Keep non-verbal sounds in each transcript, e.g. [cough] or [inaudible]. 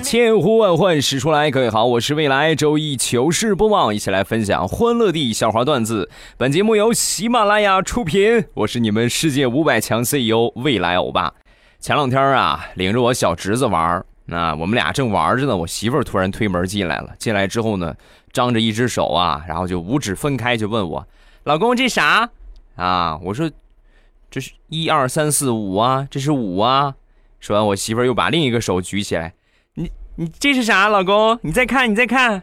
千呼万唤始出来，各位好，我是未来周一糗事播报，一起来分享欢乐地笑话段子。本节目由喜马拉雅出品，我是你们世界五百强 CEO 未来欧巴。前两天啊，领着我小侄子玩，那我们俩正玩着呢，我媳妇儿突然推门进来了。进来之后呢，张着一只手啊，然后就五指分开，就问我：“老公，这啥？”啊，我说：“这是一二三四五啊，这是五啊。”说完，我媳妇又把另一个手举起来，你你这是啥，老公？你再看，你再看，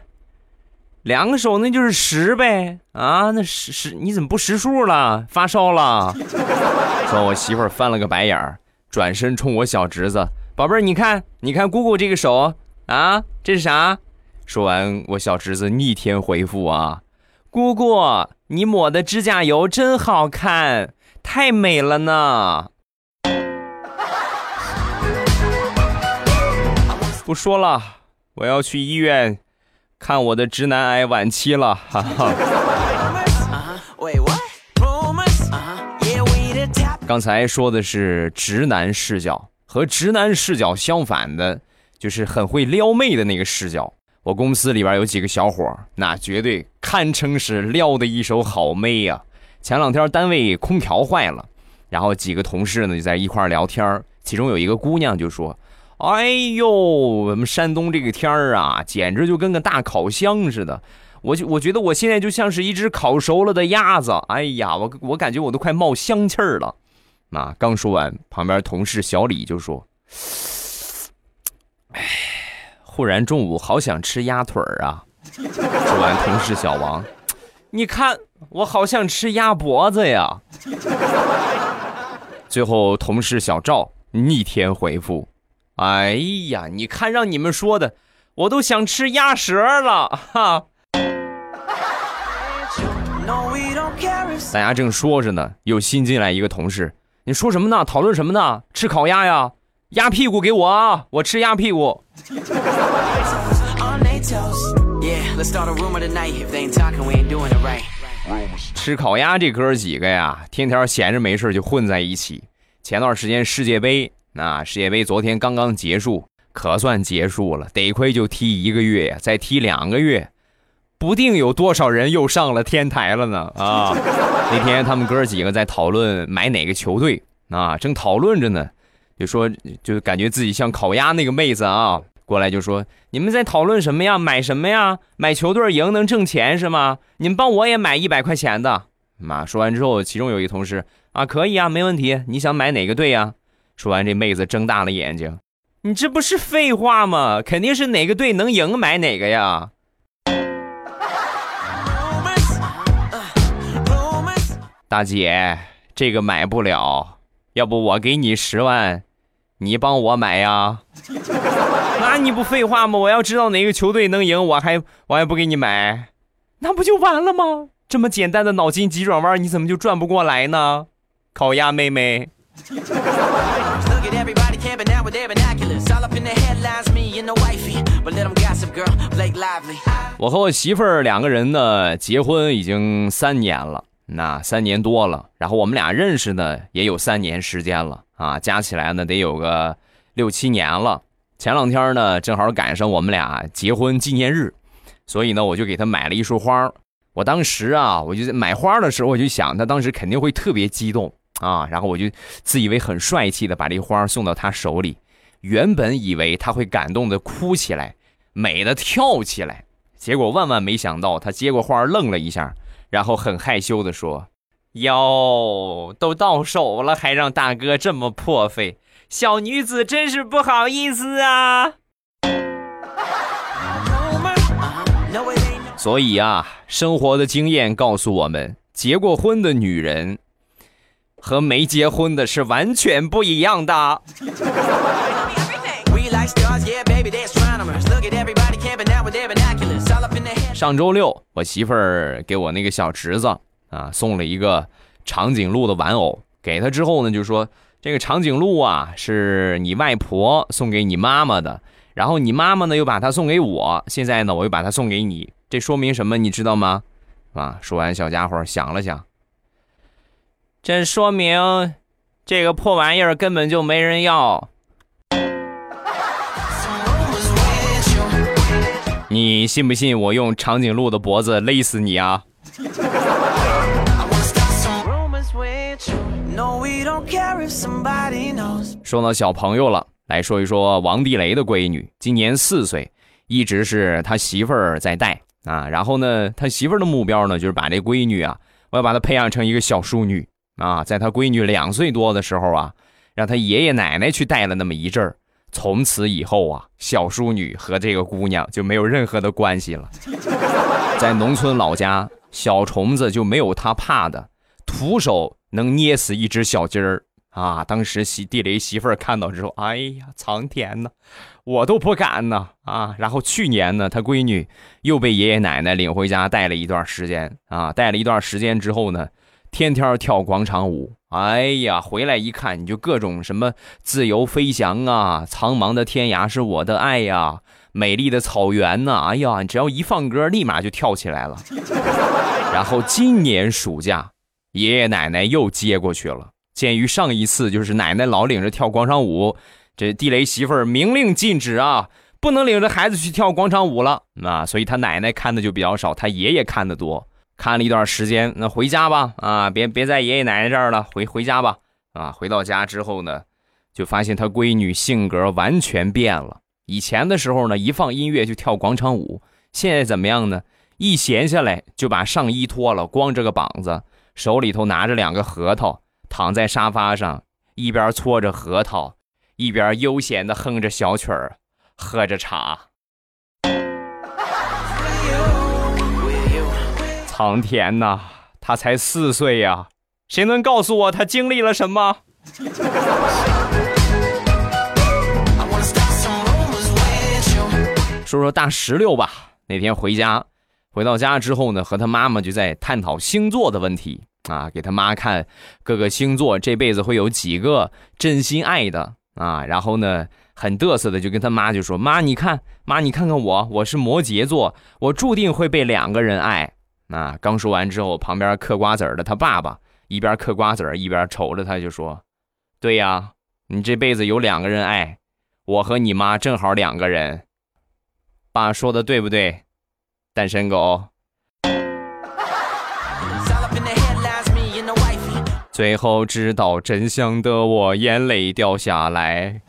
两个手那就是十呗啊，那十十你怎么不识数了？发烧了？[laughs] 说完我媳妇翻了个白眼儿，转身冲我小侄子，宝贝儿，你看，你看姑姑这个手啊，这是啥？说完，我小侄子逆天回复啊，姑姑，你抹的指甲油真好看，太美了呢。不说了，我要去医院看我的直男癌晚期了，哈哈。Uh-huh. Uh-huh. 刚才说的是直男视角，和直男视角相反的，就是很会撩妹的那个视角。我公司里边有几个小伙，那绝对堪称是撩的一手好妹呀、前两天单位空调坏了，然后几个同事呢就在一块儿聊天儿其中有一个姑娘就说：“哎呦，我们山东这个天儿啊，简直就跟个大烤箱似的。我就我觉得我现在就像是一只烤熟了的鸭子。哎呀，我我感觉我都快冒香气儿了。”那，刚说完，旁边同事小李就说：“ [sighs] 哎，忽然中午好想吃鸭腿儿啊。”说完，同事小王，你看我好想吃鸭脖子呀。最后，同事小赵逆天回复：“哎呀你看让你们说的我都想吃鸭舌了哈。[laughs] 大家正说着呢又新进来一个同事你说什么呢？讨论什么呢？吃烤鸭呀？鸭屁股给我啊我吃鸭屁股。吃烤鸭这哥几个呀天天闲着没事就混在一起。前段时间世界杯那世界杯昨天刚刚结束，可算结束了，得亏就踢一个月呀，再踢两个月，不定有多少人又上了天台了呢啊！那天他们哥几个在讨论买哪个球队啊，正讨论着呢，就说就感觉自己像烤鸭那个妹子啊，过来就说：“你们在讨论什么呀？买什么呀？买球队赢能挣钱是吗？你们帮我也买一百块钱的。”妈说完之后，其中有一同事啊，可以啊，没问题。你想买哪个队呀？说完，这妹子睁大了眼睛：“你这不是废话吗？肯定是哪个队能赢买哪个呀。” Uh. 大姐，这个买不了，要不我给你十万，你帮我买呀？[laughs] 那你不废话吗？我要知道哪个球队能赢，我还我还不给你买，那不就完了吗？这么简单的脑筋急转弯，你怎么就转不过来呢？烤鸭妹妹，我和我媳妇儿两个人呢，结婚已经三年了，那三年多了。然后我们俩认识呢，也有三年时间了啊，加起来呢得有个六七年了。前两天呢，正好赶上我们俩结婚纪念日，所以呢，我就给她买了一束花。我当时啊，我就买花的时候，我就想，她当时肯定会特别激动。啊，然后我就自以为很帅气的把这花送到她手里，原本以为她会感动的哭起来，美的跳起来。结果万万没想到，他接过花愣了一下，然后很害羞的说：“哟，都到手了，还让大哥这么破费，小女子真是不好意思啊。”所以啊，生活的经验告诉我们，结过婚的女人和没结婚的是完全不一样的。上周六，我媳妇儿给我那个小侄子啊送了一个长颈鹿的玩偶给他之后呢，就说这个长颈鹿啊是你外婆送给你妈妈的，然后你妈妈呢又把它送给我，现在呢我又把它送给你，这说明什么？你知道吗？啊！说完，小家伙想了想，这说明这个破玩意儿根本就没人要。你信不信我用长颈鹿的脖子勒死你啊？说到小朋友了，来说一说王地雷的闺女，今年四岁，一直是他媳妇儿在带啊。然后呢，他媳妇儿的目标呢，就是把这闺女啊，我要把她培养成一个小淑女啊。在他闺女两岁多的时候啊，让他爷爷奶奶去带了那么一阵儿。从此以后啊，小淑女和这个姑娘就没有任何的关系了。在农村老家，小虫子就没有他怕的，徒手能捏死一只小鸡儿啊！当时媳地雷媳妇儿看到之后，哎呀，苍天呐，我都不敢呐啊！然后去年呢，他闺女又被爷爷奶奶领回家带了一段时间啊，带了一段时间之后呢。天天跳广场舞，哎呀，回来一看，你就各种什么自由飞翔啊，苍茫的天涯是我的爱呀，美丽的草原呐，哎呀，你只要一放歌，立马就跳起来了。[laughs] 然后今年暑假，爷爷奶奶又接过去了。鉴于上一次就是奶奶老领着跳广场舞，这地雷媳妇儿明令禁止啊，不能领着孩子去跳广场舞了那，所以他奶奶看的就比较少，他爷爷看的多。看了一段时间，那回家吧，啊，别别在爷爷奶奶这儿了，回回家吧，啊，回到家之后呢，就发现他闺女性格完全变了。以前的时候呢，一放音乐就跳广场舞，现在怎么样呢？一闲下来就把上衣脱了，光着个膀子，手里头拿着两个核桃，躺在沙发上，一边搓着核桃，一边悠闲的哼着小曲儿，喝着茶。苍天呐，他才四岁呀，谁能告诉我他经历了什么？说说大石榴吧。那天回家，回到家之后呢，和他妈妈就在探讨星座的问题啊，给他妈看各个星座这辈子会有几个真心爱的啊，然后呢，很嘚瑟的就跟他妈就说：“妈，你看，妈你看看我，我是摩羯座，我注定会被两个人爱。”啊！刚说完之后，旁边嗑瓜子儿的他爸爸一边嗑瓜子儿一边瞅着他，就说：“对呀，你这辈子有两个人爱，我和你妈正好两个人。爸说的对不对？单身狗。”最后知道真相的我，眼泪掉下来。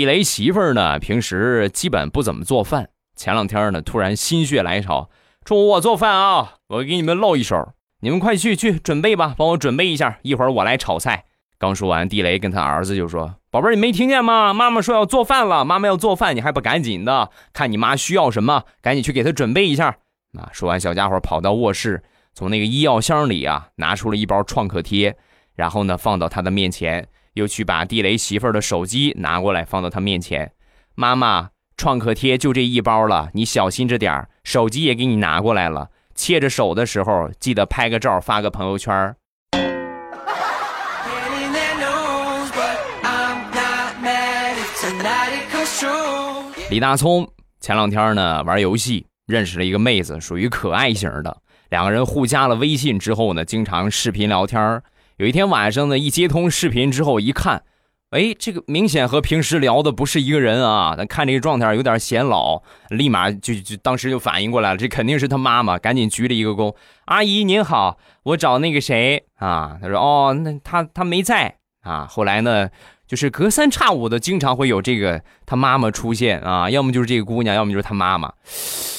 地雷媳妇儿呢，平时基本不怎么做饭。前两天呢，突然心血来潮，中午我做饭啊，我给你们露一手，你们快去去准备吧，帮我准备一下，一会儿我来炒菜。刚说完，地雷跟他儿子就说：“宝贝儿，你没听见吗？妈妈说要做饭了，妈妈要做饭，你还不赶紧的？看你妈需要什么，赶紧去给她准备一下。”啊，说完，小家伙跑到卧室，从那个医药箱里啊，拿出了一包创可贴，然后呢，放到他的面前。又去把地雷媳妇儿的手机拿过来，放到他面前。妈妈，创可贴就这一包了，你小心着点儿。手机也给你拿过来了，切着手的时候记得拍个照发个朋友圈。李大聪前两天呢玩游戏认识了一个妹子，属于可爱型的。两个人互加了微信之后呢，经常视频聊天有一天晚上呢，一接通视频之后一看，哎，这个明显和平时聊的不是一个人啊！但看这个状态有点显老，立马就就当时就反应过来了，这肯定是他妈妈，赶紧鞠了一个躬：“阿姨您好，我找那个谁啊？”他说：“哦，那他他没在啊。”后来呢，就是隔三差五的，经常会有这个他妈妈出现啊，要么就是这个姑娘，要么就是他妈妈，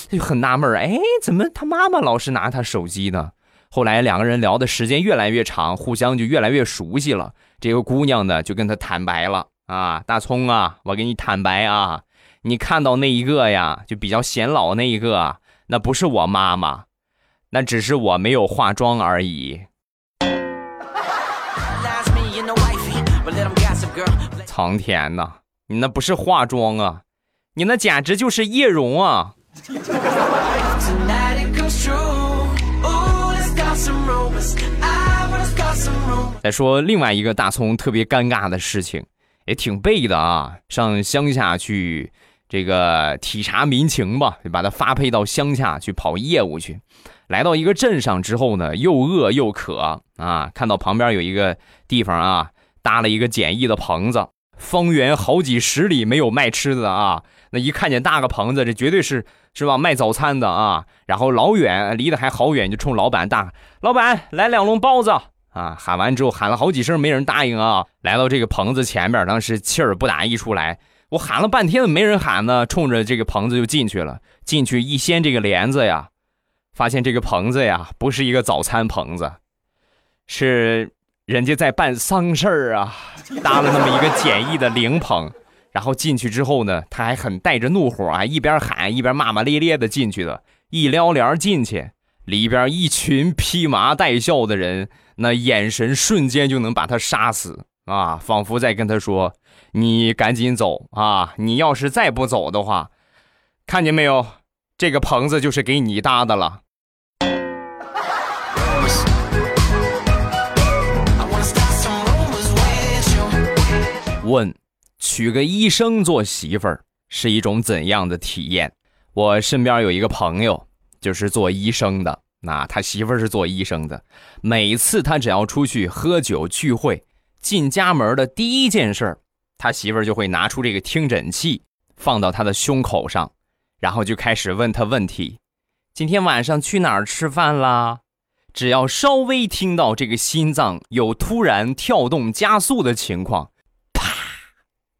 就很纳闷哎，怎么他妈妈老是拿他手机呢？后来两个人聊的时间越来越长，互相就越来越熟悉了。这个姑娘呢，就跟他坦白了啊，大葱啊，我给你坦白啊，你看到那一个呀，就比较显老那一个，那不是我妈妈，那只是我没有化妆而已。苍天呐，你那不是化妆啊，你那简直就是叶容啊！[laughs] 再说另外一个大葱特别尴尬的事情，也挺背的啊，上乡下去这个体察民情吧，就把他发配到乡下去跑业务去。来到一个镇上之后呢，又饿又渴啊，看到旁边有一个地方啊，搭了一个简易的棚子，方圆好几十里没有卖吃的啊。那一看见搭个棚子，这绝对是是吧？卖早餐的啊。然后老远离得还好远，就冲老板大老板来两笼包子啊！喊完之后喊了好几声，没人答应啊。来到这个棚子前边，当时气儿不打一处来，我喊了半天没人喊呢，冲着这个棚子就进去了。进去一掀这个帘子呀。发现这个棚子呀，不是一个早餐棚子，是人家在办丧事儿啊，搭了那么一个简易的灵棚。然后进去之后呢，他还很带着怒火啊，一边喊一边骂骂咧咧的进去的。一撩帘进去，里边一群披麻戴孝的人，那眼神瞬间就能把他杀死啊，仿佛在跟他说：“你赶紧走啊！你要是再不走的话，看见没有？”这个棚子就是给你搭的了。问：娶个医生做媳妇儿是一种怎样的体验？我身边有一个朋友，就是做医生的，那他媳妇儿是做医生的。每次他只要出去喝酒聚会，进家门的第一件事他媳妇儿就会拿出这个听诊器，放到他的胸口上。然后就开始问他问题，今天晚上去哪儿吃饭啦？只要稍微听到这个心脏有突然跳动加速的情况，啪，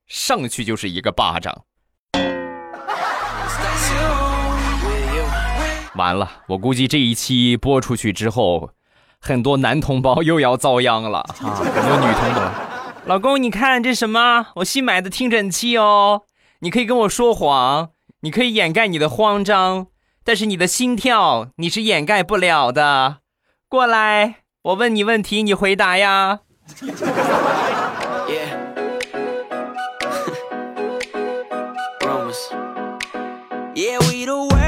上去就是一个巴掌。完了，我估计这一期播出去之后，很多男同胞又要遭殃了啊！[laughs] 很多女同胞，老公，你看这什么？我新买的听诊器哦，你可以跟我说谎。你可以掩盖你的慌张，但是你的心跳你是掩盖不了的。过来，我问你问题，你回答呀。[laughs] [laughs]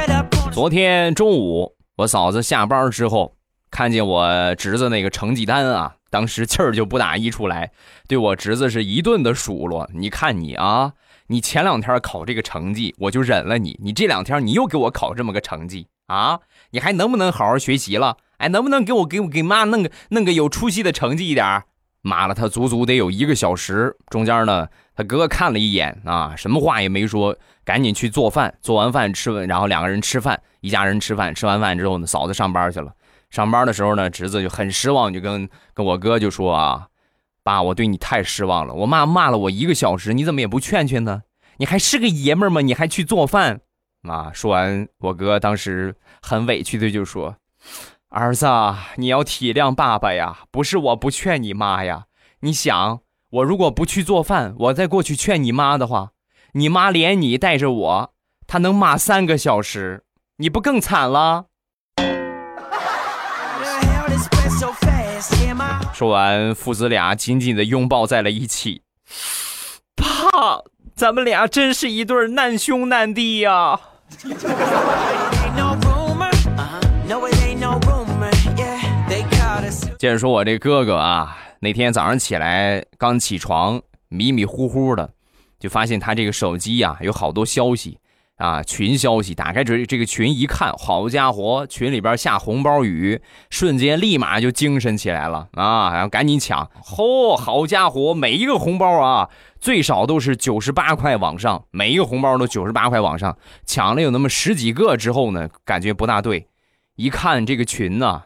昨天中午，我嫂子下班之后，看见我侄子那个成绩单啊，当时气儿就不打一处来，对我侄子是一顿的数落。你看你啊。你前两天考这个成绩，我就忍了你。你这两天你又给我考这么个成绩啊？你还能不能好好学习了？哎，能不能给我给我给妈弄个弄个有出息的成绩一点？骂了他足足得有一个小时。中间呢，他哥看了一眼啊，什么话也没说，赶紧去做饭。做完饭吃完，然后两个人吃饭，一家人吃饭。吃完饭之后呢，嫂子上班去了。上班的时候呢，侄子就很失望，就跟跟我哥就说啊。爸，我对你太失望了。我妈骂了我一个小时，你怎么也不劝劝呢？你还是个爷们儿吗？你还去做饭？妈说完，我哥当时很委屈的就说：“儿子，你要体谅爸爸呀，不是我不劝你妈呀。你想，我如果不去做饭，我再过去劝你妈的话，你妈连你带着我，她能骂三个小时，你不更惨了？”说完，父子俩紧紧的拥抱在了一起。爸，咱们俩真是一对难兄难弟呀！接着说，我这哥哥啊，那天早上起来刚起床，迷迷糊糊的，就发现他这个手机呀有好多消息。啊，群消息打开这这个群一看，好家伙，群里边下红包雨，瞬间立马就精神起来了啊！然后赶紧抢，嚯，好家伙，每一个红包啊，最少都是九十八块往上，每一个红包都九十八块往上，抢了有那么十几个之后呢，感觉不大对，一看这个群呢，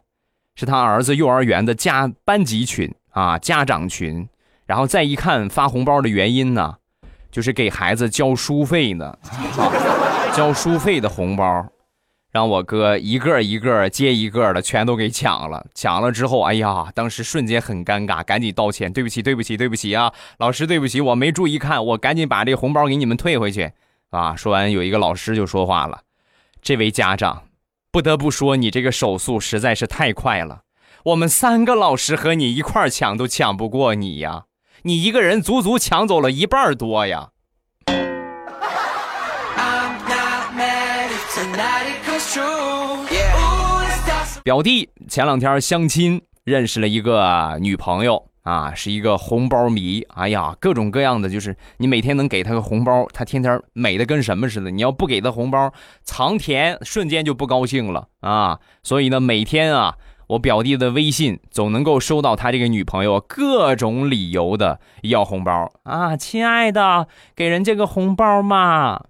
是他儿子幼儿园的家班级群啊，家长群，然后再一看发红包的原因呢。就是给孩子交书费呢，[laughs] 交书费的红包，让我哥一个一个接一个的全都给抢了。抢了之后，哎呀，当时瞬间很尴尬，赶紧道歉，对不起，对不起，对不起啊，老师，对不起，我没注意看，我赶紧把这红包给你们退回去啊。说完，有一个老师就说话了：“这位家长，不得不说你这个手速实在是太快了，我们三个老师和你一块抢都抢不过你呀。”你一个人足足抢走了一半多呀！表弟前两天相亲认识了一个女朋友啊，是一个红包迷。哎呀，各种各样的，就是你每天能给他个红包，他天天美的跟什么似的。你要不给他红包，藏甜瞬间就不高兴了啊。所以呢，每天啊，我表弟的微信总能够收到他这个女朋友各种理由的要红包啊。亲爱的，给人家个红包嘛。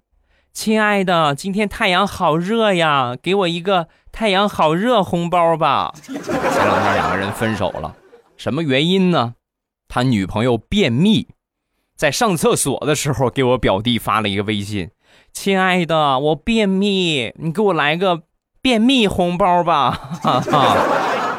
亲爱的，今天太阳好热呀，给我一个太阳好热红包吧。前两天两个人分手了，什么原因呢？他女朋友便秘，在上厕所的时候给我表弟发了一个微信：“亲爱的，我便秘，你给我来个便秘红包吧。”哈哈，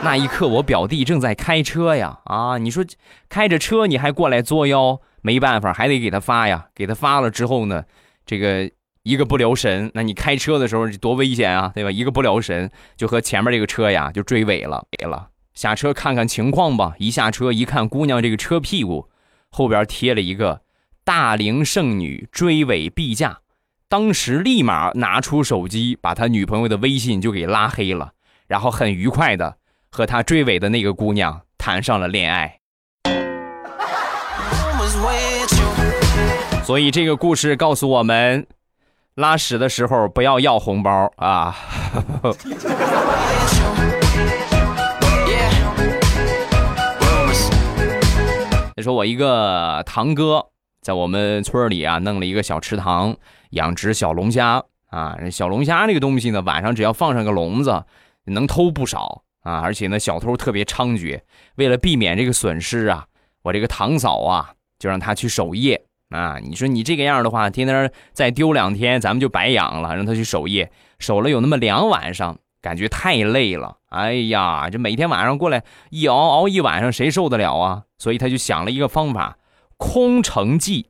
那一刻我表弟正在开车呀，啊，你说开着车你还过来作妖，没办法，还得给他发呀。给他发了之后呢，这个。一个不留神，那你开车的时候多危险啊，对吧？一个不留神就和前面这个车呀就追尾了，给了。下车看看情况吧。一下车一看，姑娘这个车屁股后边贴了一个“大龄剩女追尾必驾”，当时立马拿出手机把他女朋友的微信就给拉黑了，然后很愉快的和他追尾的那个姑娘谈上了恋爱。所以这个故事告诉我们。拉屎的时候不要要红包啊！[laughs] 再说我一个堂哥在我们村里啊，弄了一个小池塘，养殖小龙虾啊。小龙虾这个东西呢，晚上只要放上个笼子，能偷不少啊。而且呢，小偷特别猖獗。为了避免这个损失啊，我这个堂嫂啊，就让他去守夜。啊，你说你这个样的话，天天再丢两天，咱们就白养了。让他去守夜，守了有那么两晚上，感觉太累了。哎呀，这每天晚上过来一熬熬一晚上，谁受得了啊？所以他就想了一个方法，空城计。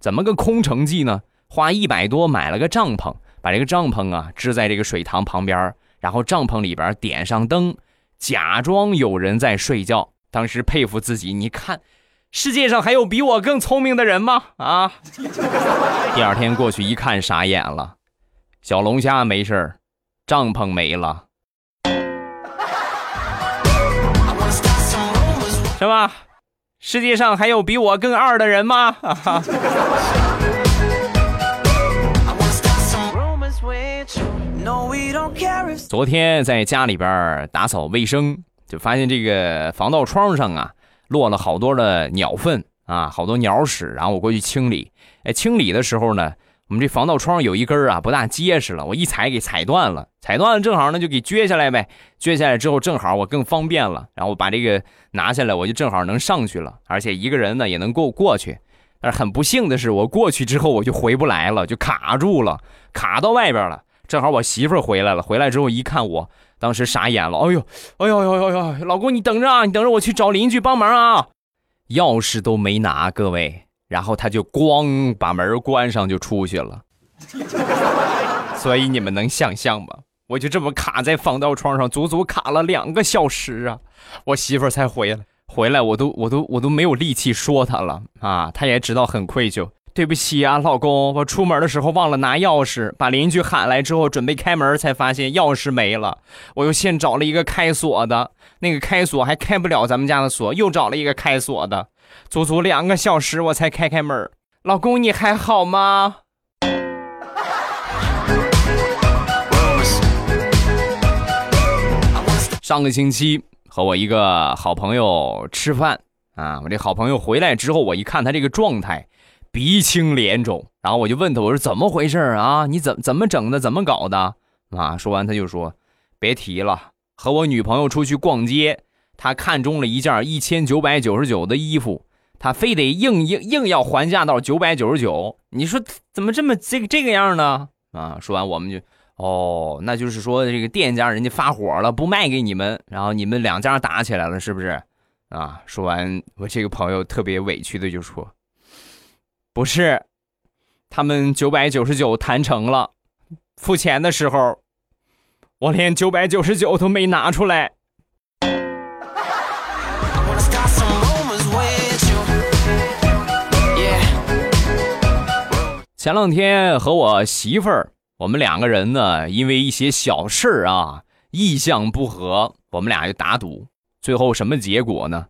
怎么个空城计呢？花一百多买了个帐篷，把这个帐篷啊支在这个水塘旁边，然后帐篷里边点上灯，假装有人在睡觉。当时佩服自己，你看。世界上还有比我更聪明的人吗？啊！[laughs] 第二天过去一看，傻眼了，小龙虾没事儿，帐篷没了，[laughs] 是吧？世界上还有比我更二的人吗？[laughs] 昨天在家里边打扫卫生，就发现这个防盗窗上啊。落了好多的鸟粪啊，好多鸟屎，然后我过去清理。哎，清理的时候呢，我们这防盗窗有一根啊不大结实了，我一踩给踩断了，踩断了正好呢就给撅下来呗，撅下来之后正好我更方便了，然后我把这个拿下来，我就正好能上去了，而且一个人呢也能够过去。但是很不幸的是，我过去之后我就回不来了，就卡住了，卡到外边了。正好我媳妇儿回来了，回来之后一看我。当时傻眼了，哎呦，哎呦呦呦呦，老公你等着啊，你等着，我去找邻居帮忙啊，钥匙都没拿，各位，然后他就咣把门关上就出去了，[laughs] 所以你们能想象吗？我就这么卡在防盗窗上，足足卡了两个小时啊，我媳妇儿才回来，回来我都我都我都没有力气说她了。啊，她也知道很愧疚。对不起啊，老公，我出门的时候忘了拿钥匙，把邻居喊来之后准备开门，才发现钥匙没了。我又现找了一个开锁的，那个开锁还开不了咱们家的锁，又找了一个开锁的，足足两个小时我才开开门。老公，你还好吗？上个星期和我一个好朋友吃饭啊，我这好朋友回来之后，我一看他这个状态。鼻青脸肿，然后我就问他，我说怎么回事啊？你怎怎么整的？怎么搞的？啊！说完他就说，别提了，和我女朋友出去逛街，他看中了一件一千九百九十九的衣服，他非得硬硬硬要还价到九百九十九。你说怎么这么这个这个样呢？啊！说完我们就，哦，那就是说这个店家人家发火了，不卖给你们，然后你们两家打起来了，是不是？啊！说完我这个朋友特别委屈的就说。不是，他们九百九十九谈成了，付钱的时候，我连九百九十九都没拿出来。前两天和我媳妇儿，我们两个人呢，因为一些小事儿啊，意向不合，我们俩就打赌，最后什么结果呢？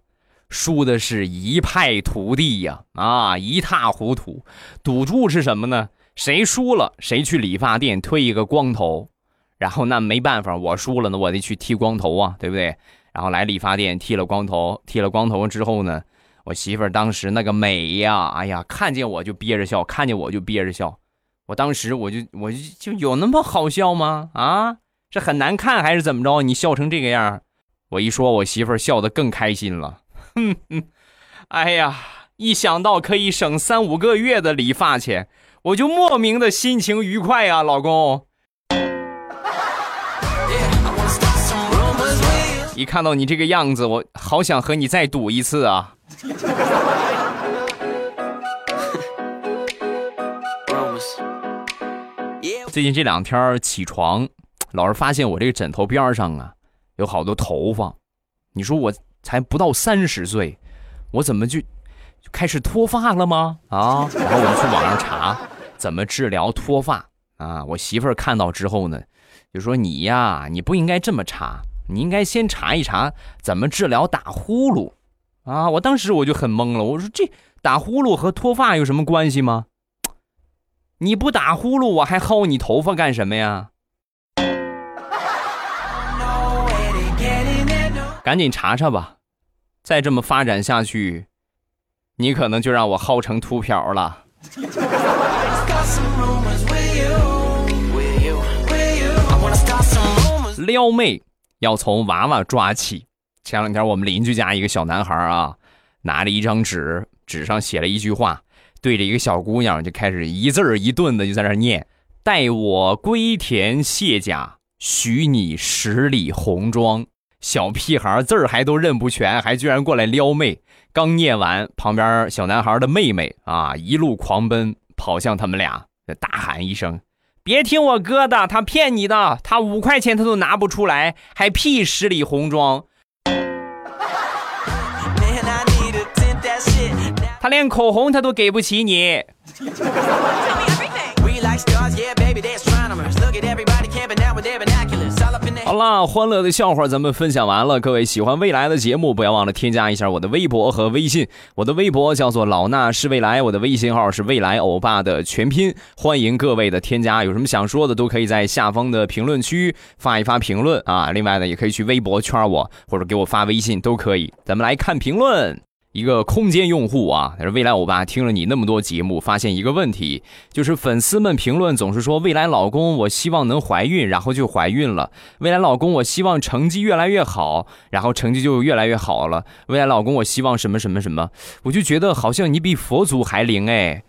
输的是一败涂地呀，啊，一塌糊涂。赌注是什么呢？谁输了，谁去理发店推一个光头，然后那没办法，我输了呢，我得去剃光头啊，对不对？然后来理发店剃了光头，剃了光头之后呢，我媳妇儿当时那个美呀，哎呀，看见我就憋着笑，看见我就憋着笑。我当时我就我就就有那么好笑吗？啊，这很难看还是怎么着？你笑成这个样我一说，我媳妇儿笑得更开心了。哼哼，哎呀，一想到可以省三五个月的理发钱，我就莫名的心情愉快啊，老公。一看到你这个样子，我好想和你再赌一次啊！[laughs] 最近这两天起床，老是发现我这个枕头边上啊有好多头发。你说我才不到三十岁，我怎么就就开始脱发了吗？啊！然后我们去网上查怎么治疗脱发啊。我媳妇儿看到之后呢，就说你呀，你不应该这么查，你应该先查一查怎么治疗打呼噜啊。我当时我就很懵了，我说这打呼噜和脱发有什么关系吗？你不打呼噜，我还薅你头发干什么呀？赶紧查查吧，再这么发展下去，你可能就让我薅成秃瓢了。撩妹要从娃娃抓起。前两天我们邻居家一个小男孩啊，拿着一张纸，纸上写了一句话。对着一个小姑娘就开始一字儿一顿的就在那念：“待我归田卸甲，许你十里红妆。”小屁孩字儿还都认不全，还居然过来撩妹。刚念完，旁边小男孩的妹妹啊，一路狂奔跑向他们俩，大喊一声：“别听我哥的，他骗你的，他五块钱他都拿不出来，还屁十里红妆。”他连口红他都给不起你。[laughs] 好了，欢乐的笑话咱们分享完了。各位喜欢未来的节目，不要忘了添加一下我的微博和微信。我的微博叫做老衲是未来，我的微信号是未来欧巴的全拼。欢迎各位的添加，有什么想说的都可以在下方的评论区发一发评论啊。另外呢，也可以去微博圈我，或者给我发微信都可以。咱们来看评论。一个空间用户啊，他说：“未来欧巴听了你那么多节目，发现一个问题，就是粉丝们评论总是说未来老公，我希望能怀孕，然后就怀孕了；未来老公，我希望成绩越来越好，然后成绩就越来越好了；未来老公，我希望什么什么什么，我就觉得好像你比佛祖还灵哎。”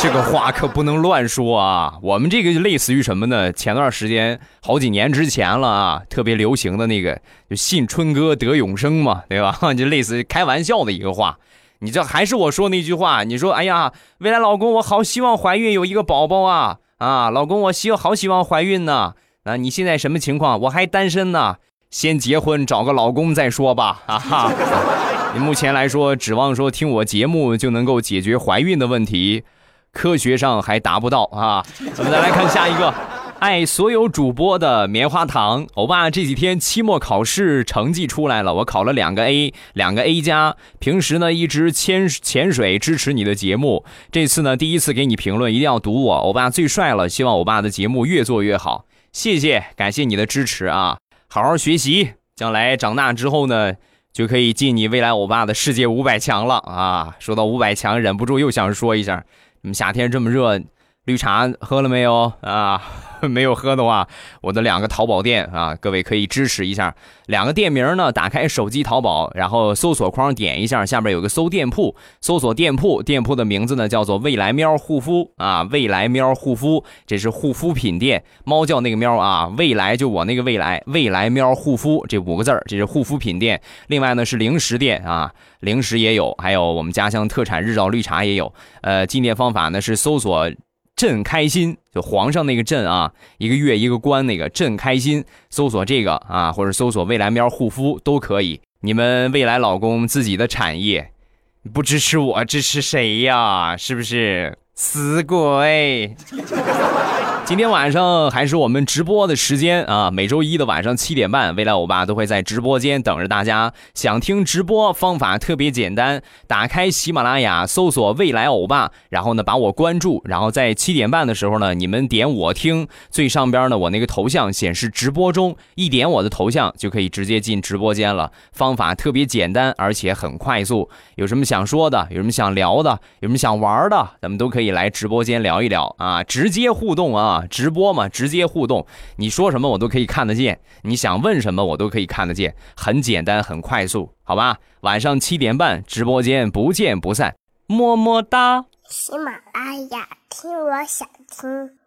这个话可不能乱说啊！我们这个就类似于什么呢？前段时间好几年之前了啊，特别流行的那个，就信春哥得永生嘛，对吧？[laughs] 就类似于开玩笑的一个话。你这还是我说那句话，你说，哎呀，未来老公，我好希望怀孕有一个宝宝啊！啊，老公，我希好希望怀孕呢。啊，你现在什么情况？我还单身呢，先结婚找个老公再说吧。啊哈，[laughs] 你目前来说，指望说听我节目就能够解决怀孕的问题。科学上还达不到啊！我们再来看下一个，爱所有主播的棉花糖欧巴，这几天期末考试成绩出来了，我考了两个 A，两个 A 加。平时呢一直潜潜水支持你的节目，这次呢第一次给你评论，一定要读我欧巴最帅了，希望欧巴的节目越做越好，谢谢，感谢你的支持啊！好好学习，将来长大之后呢就可以进你未来欧巴的世界五百强了啊！说到五百强，忍不住又想说一下。你们夏天这么热，绿茶喝了没有啊？[laughs] 没有喝的话，我的两个淘宝店啊，各位可以支持一下。两个店名呢，打开手机淘宝，然后搜索框点一下，下面有个搜店铺，搜索店铺，店铺的名字呢叫做未来喵护肤啊，未来喵护肤，这是护肤品店，猫叫那个喵啊，未来就我那个未来，未来喵护肤这五个字儿，这是护肤品店。另外呢是零食店啊。零食也有，还有我们家乡特产日照绿茶也有。呃，进店方法呢是搜索“朕开心”，就皇上那个“朕”啊，一个月一个官那个“朕开心”，搜索这个啊，或者搜索“未来喵护肤”都可以。你们未来老公自己的产业，不支持我支持谁呀？是不是死鬼？今天晚上还是我们直播的时间啊，每周一的晚上七点半，未来欧巴都会在直播间等着大家。想听直播方法特别简单，打开喜马拉雅，搜索“未来欧巴”，然后呢把我关注，然后在七点半的时候呢，你们点我听，最上边呢我那个头像显示直播中，一点我的头像就可以直接进直播间了。方法特别简单，而且很快速。有什么想说的，有什么想聊的，有什么想玩的，咱们都可以以来直播间聊一聊啊，直接互动啊。直播嘛，直接互动，你说什么我都可以看得见，你想问什么我都可以看得见，很简单，很快速，好吧？晚上七点半直播间不见不散，么么哒。喜马拉雅，听我想听。